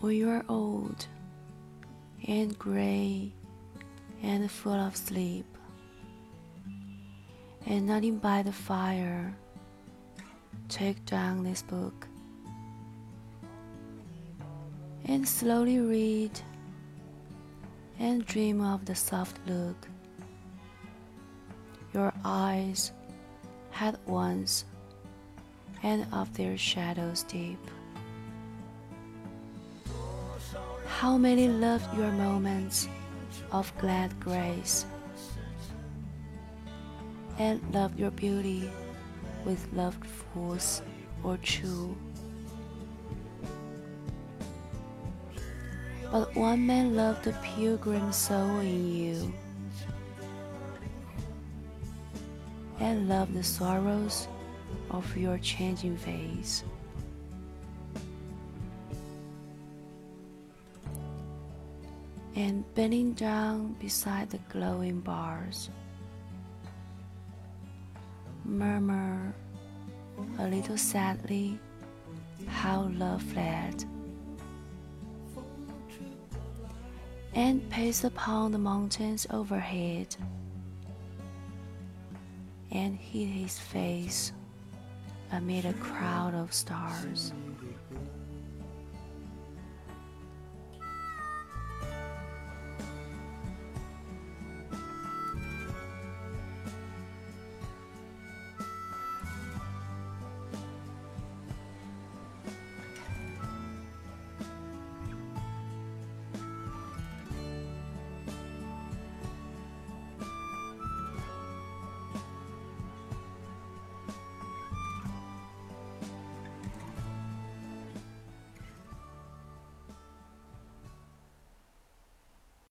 when you are old and gray and full of sleep, and nodding by the fire, take down this book and slowly read and dream of the soft look your eyes had once and of their shadows deep. How many loved your moments of glad grace and loved your beauty with loved false or true. But one man loved the pilgrim soul in you and loved the sorrows of your changing face. And bending down beside the glowing bars, murmur a little sadly how love fled, and pace upon the mountains overhead, and hid his face amid a crowd of stars.